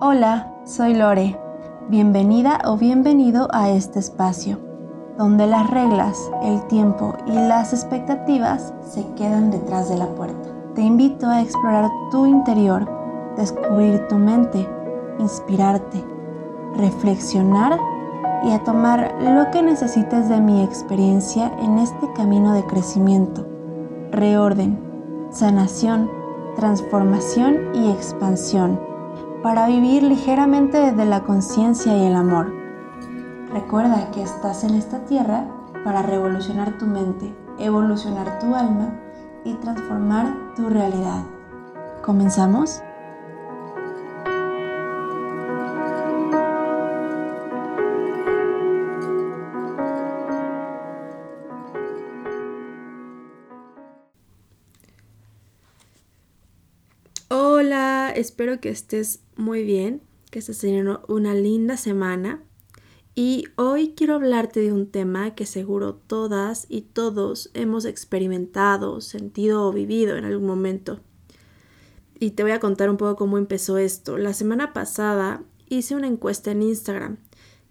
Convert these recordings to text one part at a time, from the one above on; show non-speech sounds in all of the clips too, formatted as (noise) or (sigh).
Hola, soy Lore. Bienvenida o bienvenido a este espacio, donde las reglas, el tiempo y las expectativas se quedan detrás de la puerta. Te invito a explorar tu interior, descubrir tu mente, inspirarte, reflexionar y a tomar lo que necesites de mi experiencia en este camino de crecimiento, reorden, sanación, transformación y expansión para vivir ligeramente desde la conciencia y el amor. Recuerda que estás en esta tierra para revolucionar tu mente, evolucionar tu alma y transformar tu realidad. ¿Comenzamos? Espero que estés muy bien, que estés teniendo una linda semana. Y hoy quiero hablarte de un tema que seguro todas y todos hemos experimentado, sentido o vivido en algún momento. Y te voy a contar un poco cómo empezó esto. La semana pasada hice una encuesta en Instagram,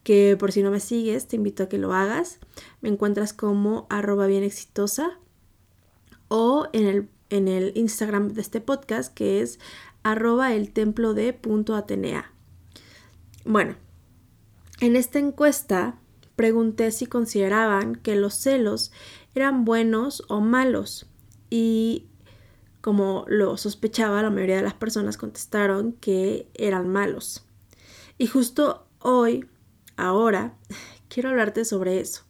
que por si no me sigues, te invito a que lo hagas. Me encuentras como arroba bien exitosa o en el, en el Instagram de este podcast que es arroba el templo de punto Atenea. Bueno, en esta encuesta pregunté si consideraban que los celos eran buenos o malos y como lo sospechaba, la mayoría de las personas contestaron que eran malos. Y justo hoy, ahora, (laughs) quiero hablarte sobre eso.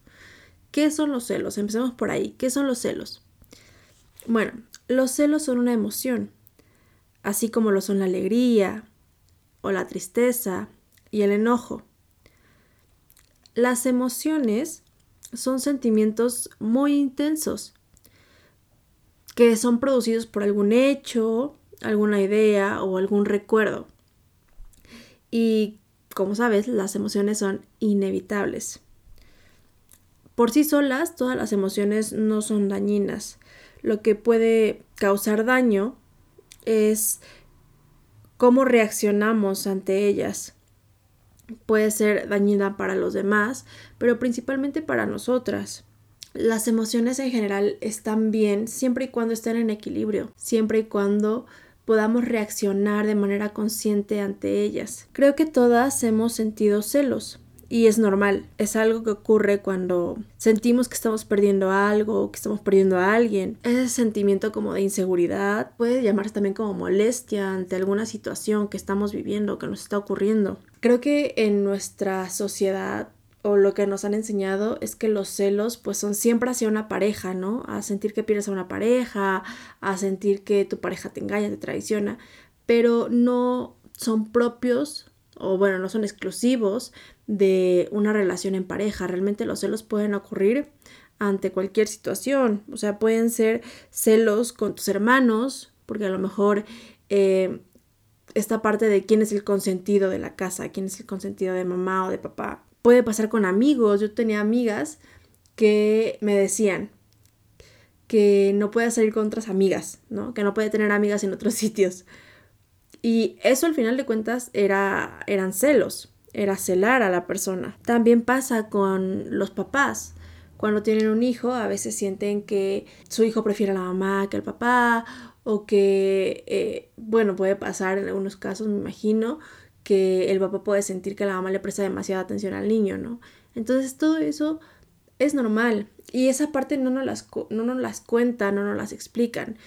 ¿Qué son los celos? Empecemos por ahí. ¿Qué son los celos? Bueno, los celos son una emoción, así como lo son la alegría o la tristeza y el enojo. Las emociones son sentimientos muy intensos que son producidos por algún hecho, alguna idea o algún recuerdo. Y como sabes, las emociones son inevitables. Por sí solas, todas las emociones no son dañinas. Lo que puede causar daño es cómo reaccionamos ante ellas. Puede ser dañina para los demás, pero principalmente para nosotras. Las emociones en general están bien siempre y cuando estén en equilibrio, siempre y cuando podamos reaccionar de manera consciente ante ellas. Creo que todas hemos sentido celos, y es normal, es algo que ocurre cuando sentimos que estamos perdiendo algo que estamos perdiendo a alguien. Ese sentimiento como de inseguridad puede llamarse también como molestia ante alguna situación que estamos viviendo, que nos está ocurriendo. Creo que en nuestra sociedad o lo que nos han enseñado es que los celos pues son siempre hacia una pareja, ¿no? A sentir que pierdes a una pareja, a sentir que tu pareja te engaña, te traiciona, pero no son propios o bueno, no son exclusivos de una relación en pareja. Realmente los celos pueden ocurrir ante cualquier situación. O sea, pueden ser celos con tus hermanos, porque a lo mejor eh, esta parte de quién es el consentido de la casa, quién es el consentido de mamá o de papá. Puede pasar con amigos. Yo tenía amigas que me decían que no puede salir con otras amigas, ¿no? Que no puede tener amigas en otros (laughs) sitios. Y eso al final de cuentas era, eran celos era celar a la persona. También pasa con los papás. Cuando tienen un hijo, a veces sienten que su hijo prefiere a la mamá que al papá, o que, eh, bueno, puede pasar en algunos casos, me imagino, que el papá puede sentir que la mamá le presta demasiada atención al niño, ¿no? Entonces todo eso es normal y esa parte no nos las, no nos las cuentan, no nos las explican.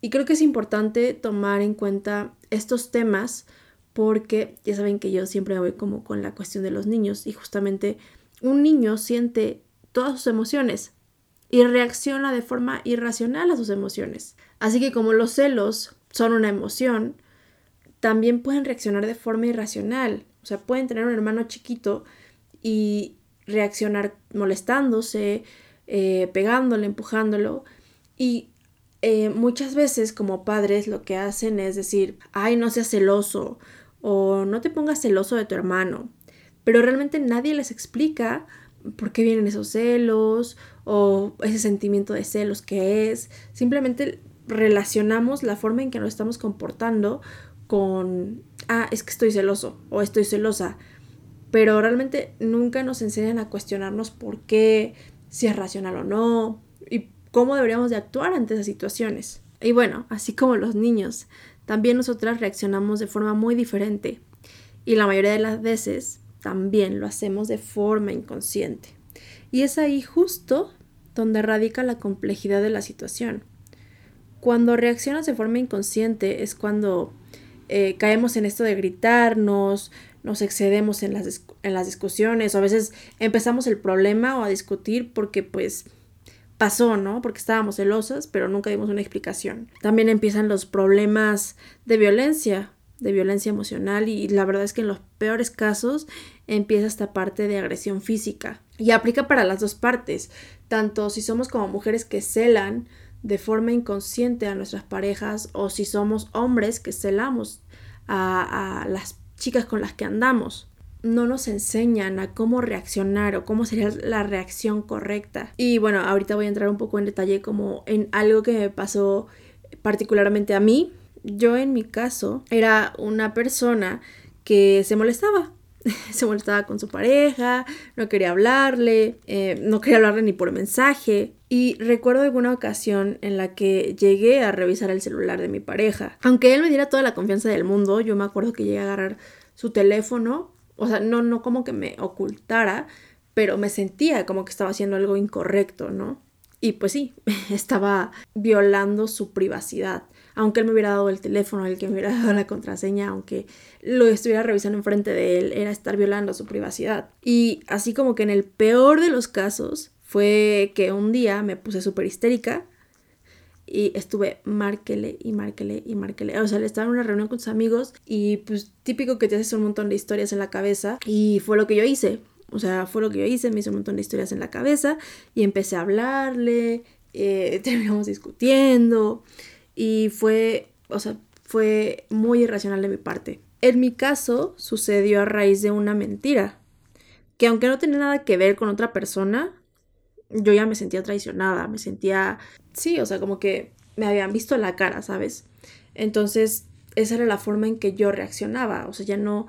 Y creo que es importante tomar en cuenta estos temas porque ya saben que yo siempre voy como con la cuestión de los niños y justamente un niño siente todas sus emociones y reacciona de forma irracional a sus emociones. Así que como los celos son una emoción, también pueden reaccionar de forma irracional. O sea, pueden tener un hermano chiquito y reaccionar molestándose, eh, pegándole, empujándolo. Y eh, muchas veces como padres lo que hacen es decir, ay, no seas celoso o no te pongas celoso de tu hermano. Pero realmente nadie les explica por qué vienen esos celos o ese sentimiento de celos que es. Simplemente relacionamos la forma en que nos estamos comportando con ah, es que estoy celoso o estoy celosa, pero realmente nunca nos enseñan a cuestionarnos por qué, si es racional o no, y cómo deberíamos de actuar ante esas situaciones. Y bueno, así como los niños, también nosotras reaccionamos de forma muy diferente y la mayoría de las veces también lo hacemos de forma inconsciente. Y es ahí justo donde radica la complejidad de la situación. Cuando reaccionas de forma inconsciente es cuando eh, caemos en esto de gritarnos, nos excedemos en las, en las discusiones o a veces empezamos el problema o a discutir porque pues pasó, ¿no? Porque estábamos celosas, pero nunca dimos una explicación. También empiezan los problemas de violencia, de violencia emocional y la verdad es que en los peores casos empieza esta parte de agresión física. Y aplica para las dos partes, tanto si somos como mujeres que celan de forma inconsciente a nuestras parejas o si somos hombres que celamos a, a las chicas con las que andamos no nos enseñan a cómo reaccionar o cómo sería la reacción correcta. Y bueno, ahorita voy a entrar un poco en detalle como en algo que me pasó particularmente a mí. Yo en mi caso era una persona que se molestaba. (laughs) se molestaba con su pareja, no quería hablarle, eh, no quería hablarle ni por mensaje. Y recuerdo alguna ocasión en la que llegué a revisar el celular de mi pareja. Aunque él me diera toda la confianza del mundo, yo me acuerdo que llegué a agarrar su teléfono o sea, no, no como que me ocultara, pero me sentía como que estaba haciendo algo incorrecto, ¿no? Y pues sí, (laughs) estaba violando su privacidad. Aunque él me hubiera dado el teléfono, el que me hubiera (laughs) dado la contraseña, aunque lo estuviera revisando enfrente de él, era estar violando su privacidad. Y así como que en el peor de los casos fue que un día me puse súper histérica y estuve márquele y márquele y márquele. O sea, le estaba en una reunión con sus amigos y pues típico que te haces un montón de historias en la cabeza y fue lo que yo hice. O sea, fue lo que yo hice, me hice un montón de historias en la cabeza y empecé a hablarle, eh, (laughs) terminamos discutiendo y fue, o sea, fue muy irracional de mi parte. En mi caso sucedió a raíz de una mentira, que aunque no tenía nada que ver con otra persona, yo ya me sentía traicionada, me sentía, sí, o sea, como que me habían visto la cara, ¿sabes? Entonces, esa era la forma en que yo reaccionaba, o sea, ya no,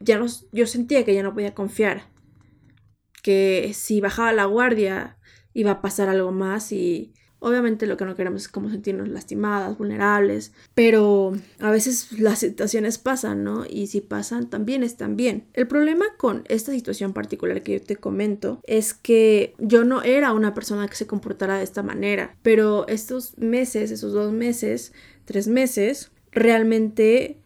ya no, yo sentía que ya no podía confiar, que si bajaba la guardia iba a pasar algo más y Obviamente lo que no queremos es como sentirnos lastimadas, vulnerables, pero a veces las situaciones pasan, ¿no? Y si pasan, también están bien. El problema con esta situación particular que yo te comento es que yo no era una persona que se comportara de esta manera, pero estos meses, esos dos meses, tres meses, realmente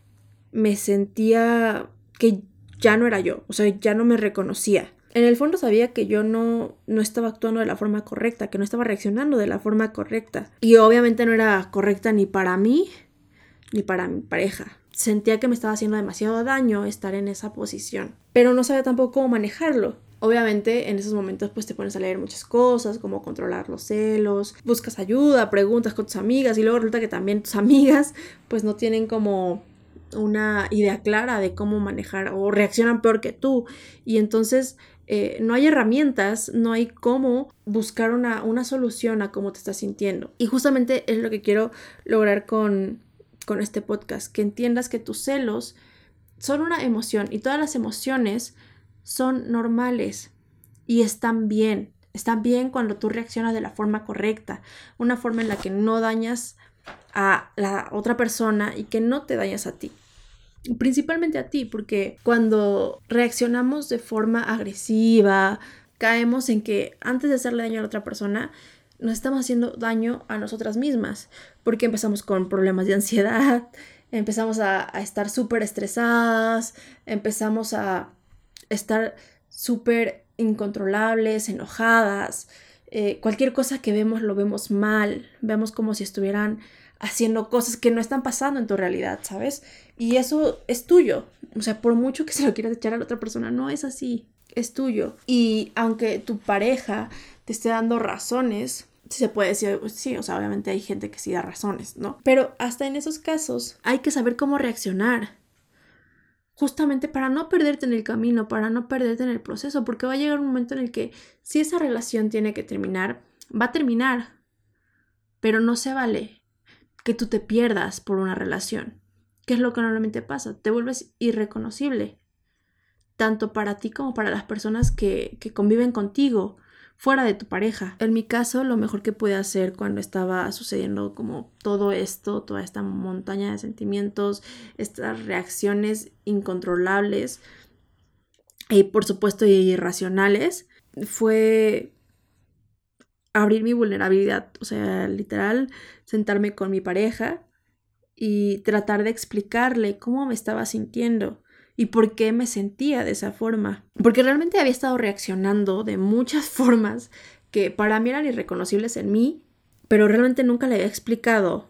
me sentía que ya no era yo, o sea, ya no me reconocía en el fondo sabía que yo no, no estaba actuando de la forma correcta, que no estaba reaccionando de la forma correcta. Y obviamente no era correcta ni para mí ni para mi pareja. Sentía que me estaba haciendo demasiado daño estar en esa posición, pero no sabía tampoco cómo manejarlo. Obviamente en esos momentos pues te pones a leer muchas cosas, como controlar los celos, buscas ayuda, preguntas con tus amigas y luego resulta que también tus amigas pues no tienen como una idea clara de cómo manejar o reaccionan peor que tú y entonces eh, no hay herramientas, no hay cómo buscar una, una, solución a cómo te estás sintiendo. Y justamente es lo que quiero lograr con, con este podcast, que entiendas que tus celos son una emoción y todas las emociones son normales y están bien. Están bien cuando tú reaccionas de la forma correcta, una forma en la que no dañas a la otra persona y que no te dañas a ti principalmente a ti, porque cuando reaccionamos de forma agresiva, caemos en que antes de hacerle daño a la otra persona, nos estamos haciendo daño a nosotras mismas, porque empezamos con problemas de ansiedad, (laughs) empezamos a, estar súper estresadas, empezamos a estar súper incontrolables, enojadas, eh, cualquier cosa que vemos lo vemos mal, vemos como si estuvieran haciendo cosas que no están pasando en tu realidad, ¿sabes? Y eso es tuyo. O sea, por mucho que se lo quieras echar a la otra persona, no es así. Es tuyo. Y aunque tu pareja te esté dando razones, se puede decir, sí, o sea, obviamente hay gente que sí da razones, ¿no? Pero hasta en esos casos hay que saber cómo reaccionar. Justamente para no perderte en el camino, para no perderte en el proceso, porque va a llegar un momento en el que si esa relación tiene que terminar, va a terminar. Pero no se vale que tú te pierdas por una relación, ¿Qué es lo que normalmente pasa? Te vuelves irreconocible, tanto para ti como para las personas que, que conviven contigo, fuera de tu pareja. En mi caso, lo mejor que pude hacer cuando estaba sucediendo como todo esto, toda esta montaña de sentimientos, estas reacciones incontrolables y por supuesto irracionales, fue abrir mi vulnerabilidad, o sea, literal, sentarme con mi pareja y tratar de explicarle cómo me estaba sintiendo y por qué me sentía de esa forma. Porque realmente había estado reaccionando de muchas (laughs) formas que para mí eran irreconocibles en mí, pero realmente nunca le había explicado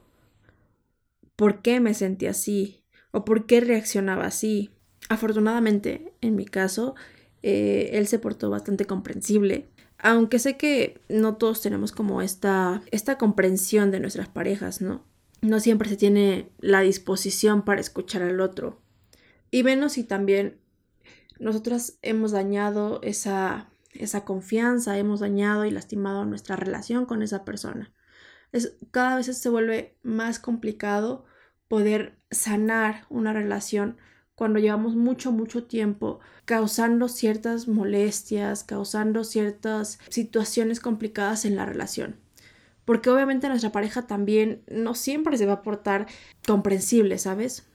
por qué me sentía así o por qué reaccionaba así. Afortunadamente, en mi caso, eh, él se portó bastante comprensible. Aunque sé que no todos tenemos como esta, esta comprensión de nuestras parejas, ¿no? No siempre se tiene la disposición para escuchar al otro. Y menos si también nosotras hemos dañado esa, esa confianza, hemos dañado y lastimado nuestra relación con esa persona. Es, cada vez se vuelve más complicado poder sanar una relación cuando llevamos mucho, mucho tiempo causando ciertas molestias, causando ciertas situaciones complicadas en la relación. Porque obviamente nuestra pareja también no siempre se va a portar comprensible, ¿sabes?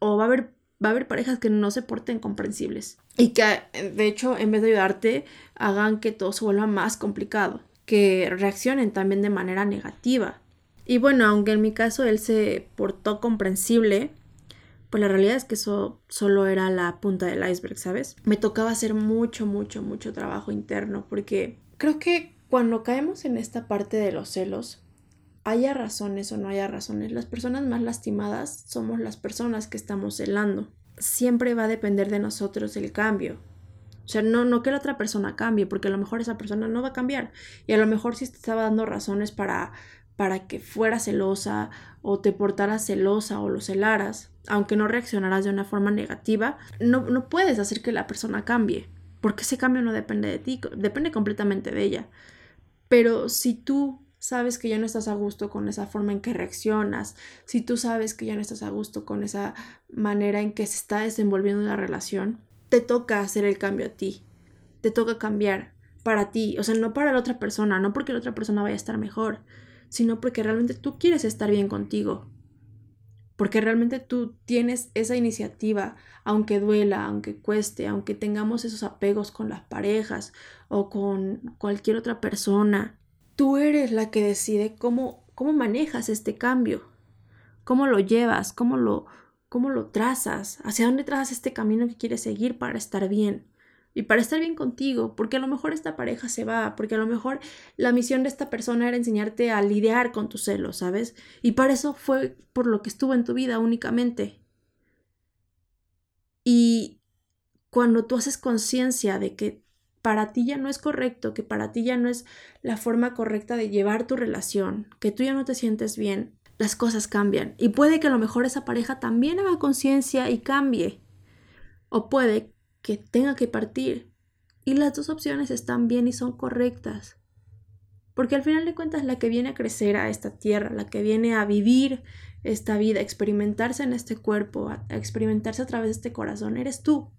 O va a haber, va a haber parejas que no se porten comprensibles. Y que de hecho, en vez de ayudarte, hagan que todo se vuelva más complicado. Que reaccionen también de manera negativa. Y bueno, aunque en mi caso él se portó comprensible, pues la realidad es que eso solo era la punta del iceberg, ¿sabes? Me tocaba hacer mucho, mucho, mucho trabajo interno porque creo que cuando caemos en esta parte de los celos, haya razones o no haya razones, las personas más lastimadas somos las personas que estamos celando. Siempre va a depender de nosotros el cambio. O sea, no, no que la otra persona cambie, porque a lo mejor esa persona no va a cambiar. Y a lo mejor si te estaba dando razones para, para que fuera celosa o te portaras celosa o lo celaras, aunque no reaccionarás de una forma negativa, no, no puedes hacer que la persona cambie, porque ese cambio no depende de ti, depende completamente de ella. Pero si tú sabes que ya no estás a gusto con esa forma en que reaccionas, si tú sabes que ya no estás a gusto con esa manera en que se está desenvolviendo la relación, te toca hacer el cambio a ti, te toca cambiar para ti, o sea, no para la otra persona, no porque la otra persona vaya a estar mejor, sino porque realmente tú quieres estar bien contigo, porque realmente tú tienes esa iniciativa, aunque duela, aunque cueste, aunque tengamos esos apegos con las parejas o con cualquier otra persona, tú eres la que decide cómo, cómo manejas este cambio, cómo lo llevas, cómo lo, cómo lo trazas, hacia dónde trazas este camino que quieres seguir para estar bien y para estar bien contigo, porque a lo mejor esta pareja se va, porque a lo mejor la misión de esta persona era enseñarte a lidiar con tus celos, ¿sabes? Y para eso fue por lo que estuvo en tu vida únicamente. Y cuando tú haces conciencia de que para ti ya no es correcto, que para ti ya no es la forma correcta de llevar tu relación, que tú ya no te sientes bien, las cosas cambian. Y puede que a lo mejor esa pareja también haga conciencia y cambie. O puede que tenga que partir. Y las dos opciones están bien y son correctas. Porque al final de cuentas la que viene a crecer a esta tierra, la que viene a vivir esta vida, a experimentarse en este cuerpo, a experimentarse a través de este corazón, eres tú.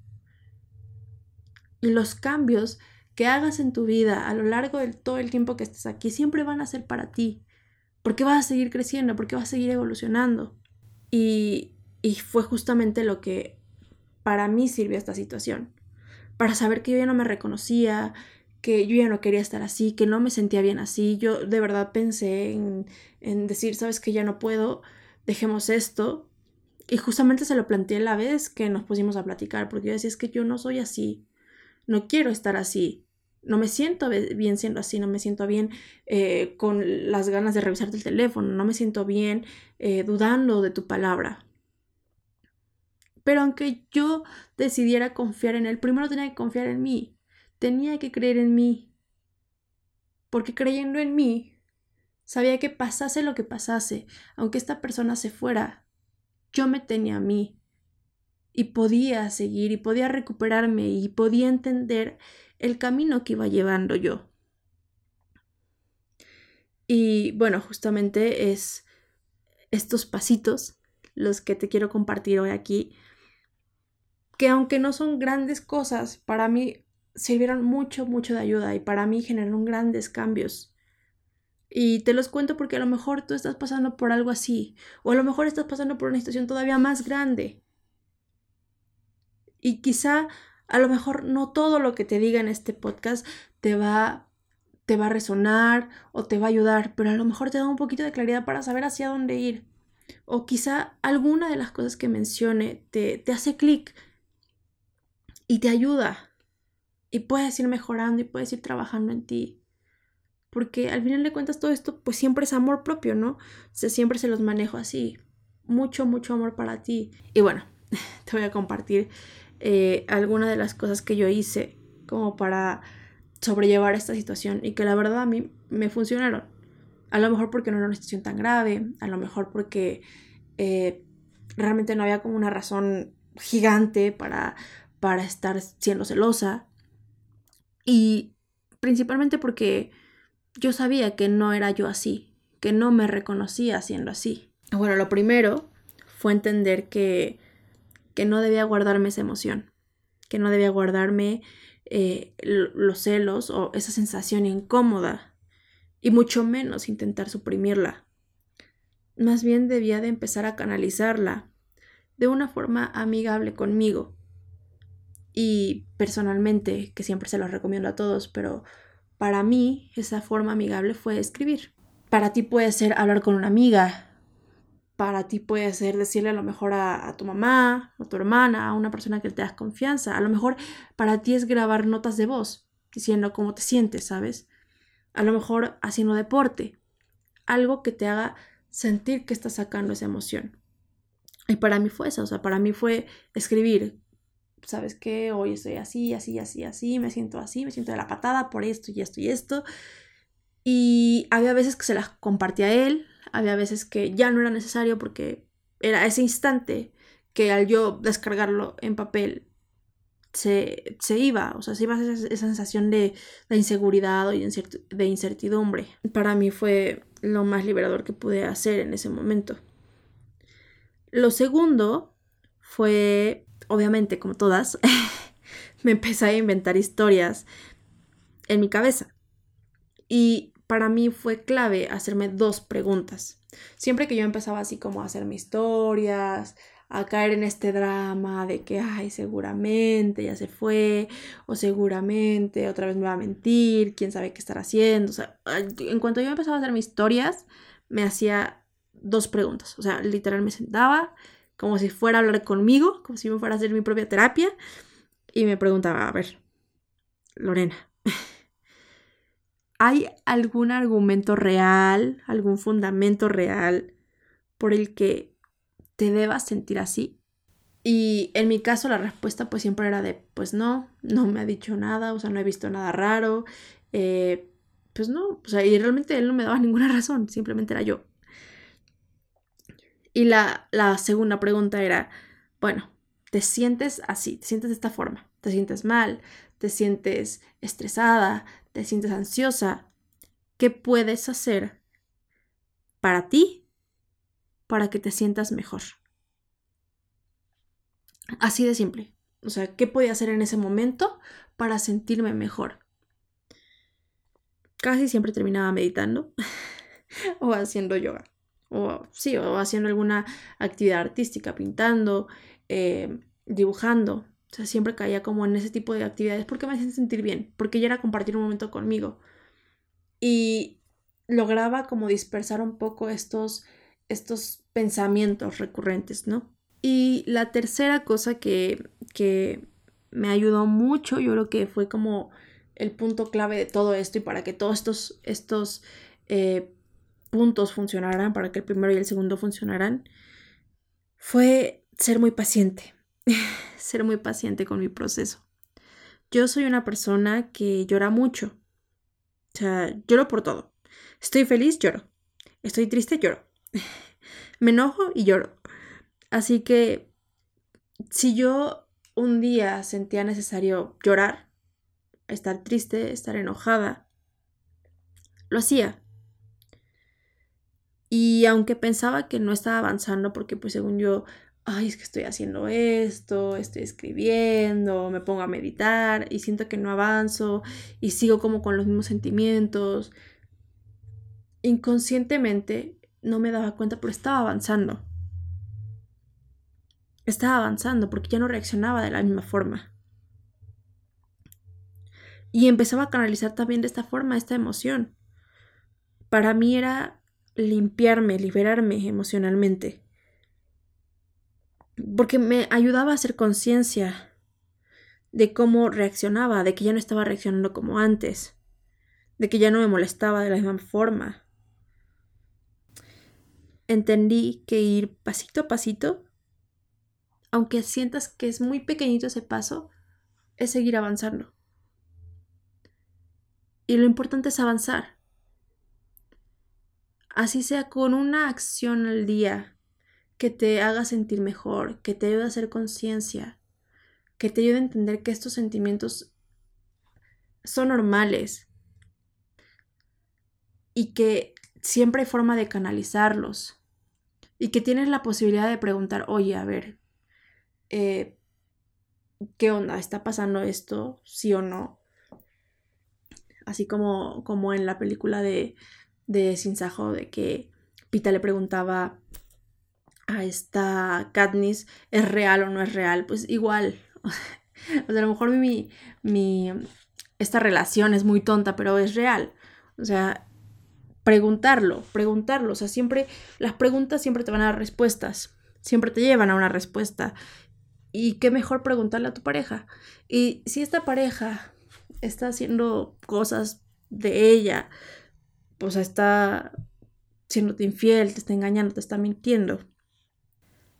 Y los cambios que hagas en tu vida a lo largo de todo el tiempo que estés aquí siempre van a ser para ti. Porque vas a seguir creciendo, porque vas a seguir evolucionando. Y, y fue justamente lo que para mí sirvió esta situación. Para saber que yo ya no me reconocía, que yo ya no quería estar así, que no me sentía bien así. Yo de verdad pensé en, decir, sabes que ya no puedo, dejemos esto. Y justamente se lo planteé la vez que nos pusimos a platicar, porque yo decía, es que yo no soy así, no quiero estar así, no me siento bien siendo así, no me siento bien eh, con las ganas de revisarte el teléfono, no me siento bien eh, dudando de tu palabra. Pero aunque yo decidiera confiar en él, primero tenía que confiar en mí. Tenía que creer en mí. Porque creyendo en mí, sabía que pasase lo que pasase, aunque esta persona se fuera, yo me tenía a mí. Y podía seguir y podía recuperarme y podía entender el camino que iba llevando yo. Y bueno, justamente es estos pasitos los que te quiero compartir hoy aquí, que aunque no son grandes cosas, para mí sirvieron mucho, mucho de ayuda y para mí generaron grandes cambios. Y te los cuento porque a lo mejor tú estás pasando por algo así, o a lo mejor estás pasando por una situación todavía más grande. Y quizá, a lo mejor no todo lo que te diga en este podcast te va, te va a resonar o te va a ayudar, pero a lo mejor te da un poquito de claridad para saber hacia dónde ir. O quizá alguna de las cosas que mencione te, te hace clic y te ayuda. Y puedes ir mejorando y puedes ir trabajando en ti. Porque al final de cuentas todo esto pues siempre es amor propio, ¿no? O siempre se los manejo así. Mucho, mucho amor para ti. Y bueno, (laughs) te voy a compartir eh, algunas de las cosas que yo hice como para sobrellevar esta situación y que la verdad a mí me funcionaron. A lo mejor porque no era una situación tan grave, a lo mejor porque eh, realmente no había como una razón gigante para, para estar siendo celosa. Y principalmente porque yo sabía que no era yo así, que no me reconocía siendo así. Bueno, lo primero fue entender que, que no debía guardarme esa emoción, que no debía guardarme eh, los celos o esa sensación incómoda, y mucho menos intentar suprimirla. Más bien debía de empezar a canalizarla de una forma amigable conmigo, y personalmente, que siempre se los recomiendo a todos, pero para mí esa forma amigable fue escribir. Para ti puede ser hablar con una amiga, para ti puede ser decirle a lo mejor a, tu mamá, a tu hermana, a una persona que te das confianza. A lo mejor para ti es grabar notas de voz, diciendo cómo te sientes, ¿sabes? A lo mejor haciendo deporte, algo que te haga sentir que estás sacando esa emoción. Y para mí fue eso, o sea, para mí fue escribir, ¿sabes qué? Hoy estoy así, así, así, así, me siento así, me siento de la patada por esto y esto y esto. Y había veces que se las compartía a él, había veces que ya no era necesario porque era ese instante que al yo descargarlo en papel se, se iba, o sea, se iba esa, esa sensación de, de inseguridad o de incertidumbre. Para mí fue lo más liberador que pude hacer en ese momento. Lo segundo fue obviamente, como todas, (laughs) me empecé a inventar historias en mi cabeza. Y para mí fue clave hacerme dos preguntas. Siempre que yo empezaba así como a hacerme historias, a caer en este drama de que, ay, seguramente ya se fue, o seguramente otra vez me va a mentir, quién sabe qué estar haciendo. O sea, en cuanto yo empezaba a hacer mis historias, me hacía dos preguntas. O sea, literal me sentaba como si fuera a hablar conmigo, como si me fuera a hacer mi propia terapia, y me preguntaba, a ver, Lorena, ¿hay algún argumento real, algún fundamento real por el que te debas sentir así? Y en mi caso la respuesta pues siempre era de, pues no, no me ha dicho nada, o sea, no he visto nada raro, eh, pues no, o sea, y realmente él no me daba ninguna (laughs) razón, simplemente era yo. Y la, segunda pregunta era, bueno, ¿te sientes así? ¿Te sientes de esta forma? ¿Te sientes mal? ¿Te sientes estresada? ¿Te sientes ansiosa? ¿Qué puedes hacer para ti para que te sientas mejor? Así de simple. O sea, ¿qué podía hacer en ese momento para sentirme mejor? Casi siempre terminaba meditando (laughs) o haciendo yoga o sí, o haciendo alguna actividad artística, pintando, eh, dibujando. O sea, siempre caía como en ese tipo de actividades porque me hacían sentir bien, porque ya era compartir un momento conmigo. Y lograba como dispersar un poco estos, estos pensamientos recurrentes, ¿no? Y la tercera cosa que, que me ayudó mucho, yo creo que fue como el punto clave de todo esto y para que todos estos, estos eh, puntos funcionaran, para que el primero y el segundo funcionaran, fue ser muy paciente, (laughs) ser muy paciente con mi proceso. Yo soy una persona que llora mucho, o sea, lloro por todo. Estoy feliz, lloro. Estoy triste, lloro. (laughs) Me enojo y lloro. Así que si yo un día sentía necesario llorar, estar triste, estar enojada, lo hacía. Y aunque pensaba que no estaba avanzando, porque pues según yo, ay, es que estoy haciendo esto, estoy escribiendo, me pongo a meditar y siento que no avanzo y sigo como con los mismos sentimientos. Inconscientemente no me daba cuenta, pero estaba avanzando. Estaba avanzando porque ya no reaccionaba de la misma forma. Y empezaba a canalizar también de esta forma esta emoción. Para mí era limpiarme, liberarme emocionalmente. Porque me ayudaba a hacer conciencia de cómo reaccionaba, de que ya no estaba reaccionando como antes, de que ya no me molestaba de la misma forma. Entendí que ir pasito a pasito, aunque sientas que es muy pequeñito ese paso, es seguir avanzando. Y lo importante es avanzar. Así sea con una acción al día que te haga sentir mejor, que te ayude a hacer conciencia, que te ayude a entender que estos sentimientos son normales y que siempre hay forma de canalizarlos y que tienes la posibilidad de preguntar, oye, a ver, eh, ¿qué onda? ¿Está pasando esto? ¿Sí o no? así como, como en la película de, de Sinsajo, de que Pita le preguntaba a esta Katniss, ¿es real o no es real? Pues igual, (laughs) o sea, a lo mejor mi, mi, esta relación es muy tonta, pero es real. O sea, preguntarlo, preguntarlo, o sea, siempre, las preguntas siempre te van a dar respuestas, siempre te llevan a una respuesta. Y qué mejor preguntarle a tu pareja. Y si esta pareja está haciendo cosas de ella, pues está siéndote infiel, te está engañando, te está mintiendo.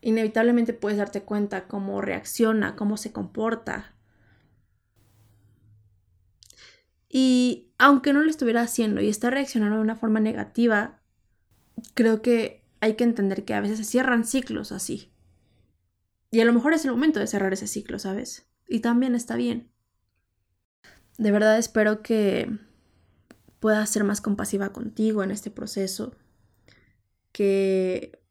Inevitablemente puedes darte cuenta cómo reacciona, cómo se comporta. Y aunque no lo estuviera haciendo y está reaccionando de una forma negativa, creo que hay que entender que a veces se cierran ciclos así. Y a lo mejor es el momento de cerrar ese ciclo, ¿sabes? Y también está bien. De verdad espero que puedas ser más compasiva contigo en este proceso, que,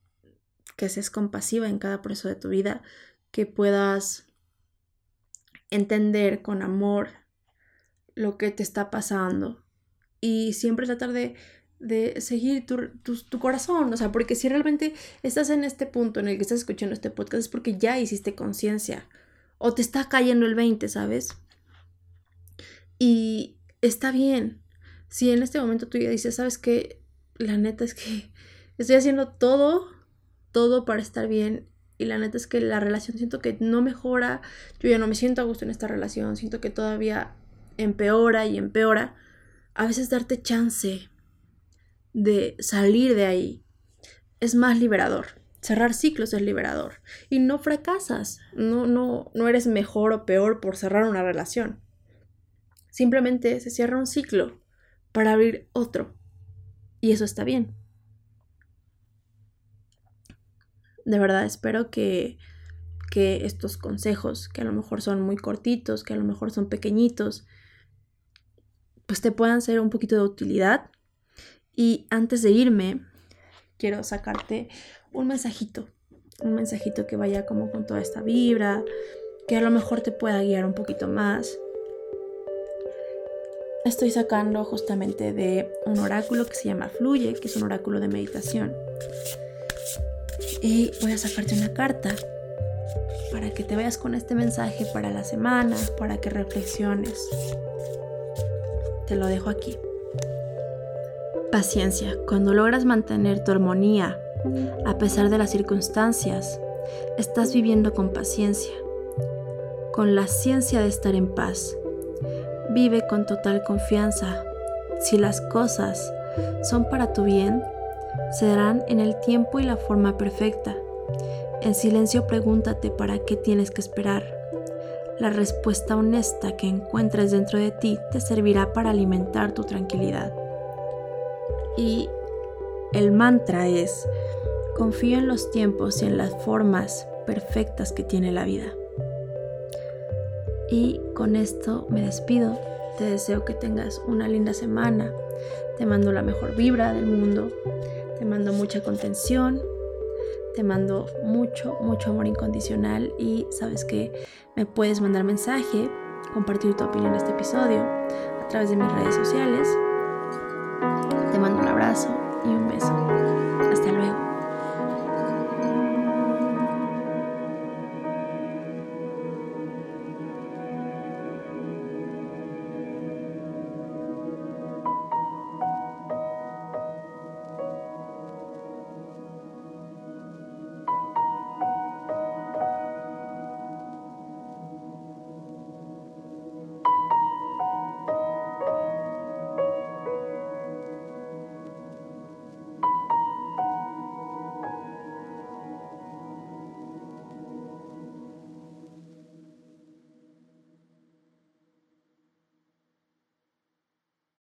que seas compasiva en cada proceso de tu vida, que puedas entender con amor lo que te está pasando y siempre tratar de, de seguir tu, tu, corazón, o sea, porque si realmente estás en este punto en el que estás escuchando este podcast es porque ya hiciste conciencia o te está cayendo el 20, ¿sabes? Y está bien. Si en este momento tú ya dices, ¿sabes qué? La neta es que (laughs) estoy haciendo todo, todo para estar bien. Y la neta es que la relación siento que no mejora. Yo ya no me siento a gusto en esta relación. Siento que todavía empeora y empeora. A veces darte chance de salir de ahí es más liberador. Cerrar ciclos es liberador. Y no fracasas. No, no, no eres mejor o peor por cerrar una relación. Simplemente se cierra un ciclo para abrir otro. Y eso está bien. De verdad espero que, que estos consejos, que a lo mejor son muy cortitos, que a lo mejor son pequeñitos, pues te puedan ser un poquito de utilidad. Y antes de irme, quiero sacarte un mensajito, un mensajito que vaya como con toda esta vibra, que a lo mejor te pueda guiar un poquito más estoy sacando justamente de un oráculo que se llama Fluye, que es un oráculo de meditación. Y voy a sacarte una carta para que te veas con este mensaje para la semana, para que reflexiones. Te lo dejo aquí. Paciencia. Cuando logras mantener tu armonía a pesar de las circunstancias, estás viviendo con paciencia, con la ciencia de estar en paz Vive con total confianza. Si las cosas son para tu bien, serán en el tiempo y la forma perfecta. En silencio pregúntate para qué tienes que esperar. La respuesta honesta que encuentres dentro de ti te servirá para alimentar tu tranquilidad. Y el mantra es, confío en los tiempos y en las formas perfectas que tiene la vida. Y con esto me despido. Te deseo que tengas una linda semana. Te mando la mejor vibra del mundo. Te mando mucha contención. Te mando mucho, mucho amor incondicional y sabes que me puedes mandar mensaje, compartir tu opinión en este episodio a través de mis redes sociales. Te mando un abrazo y un beso.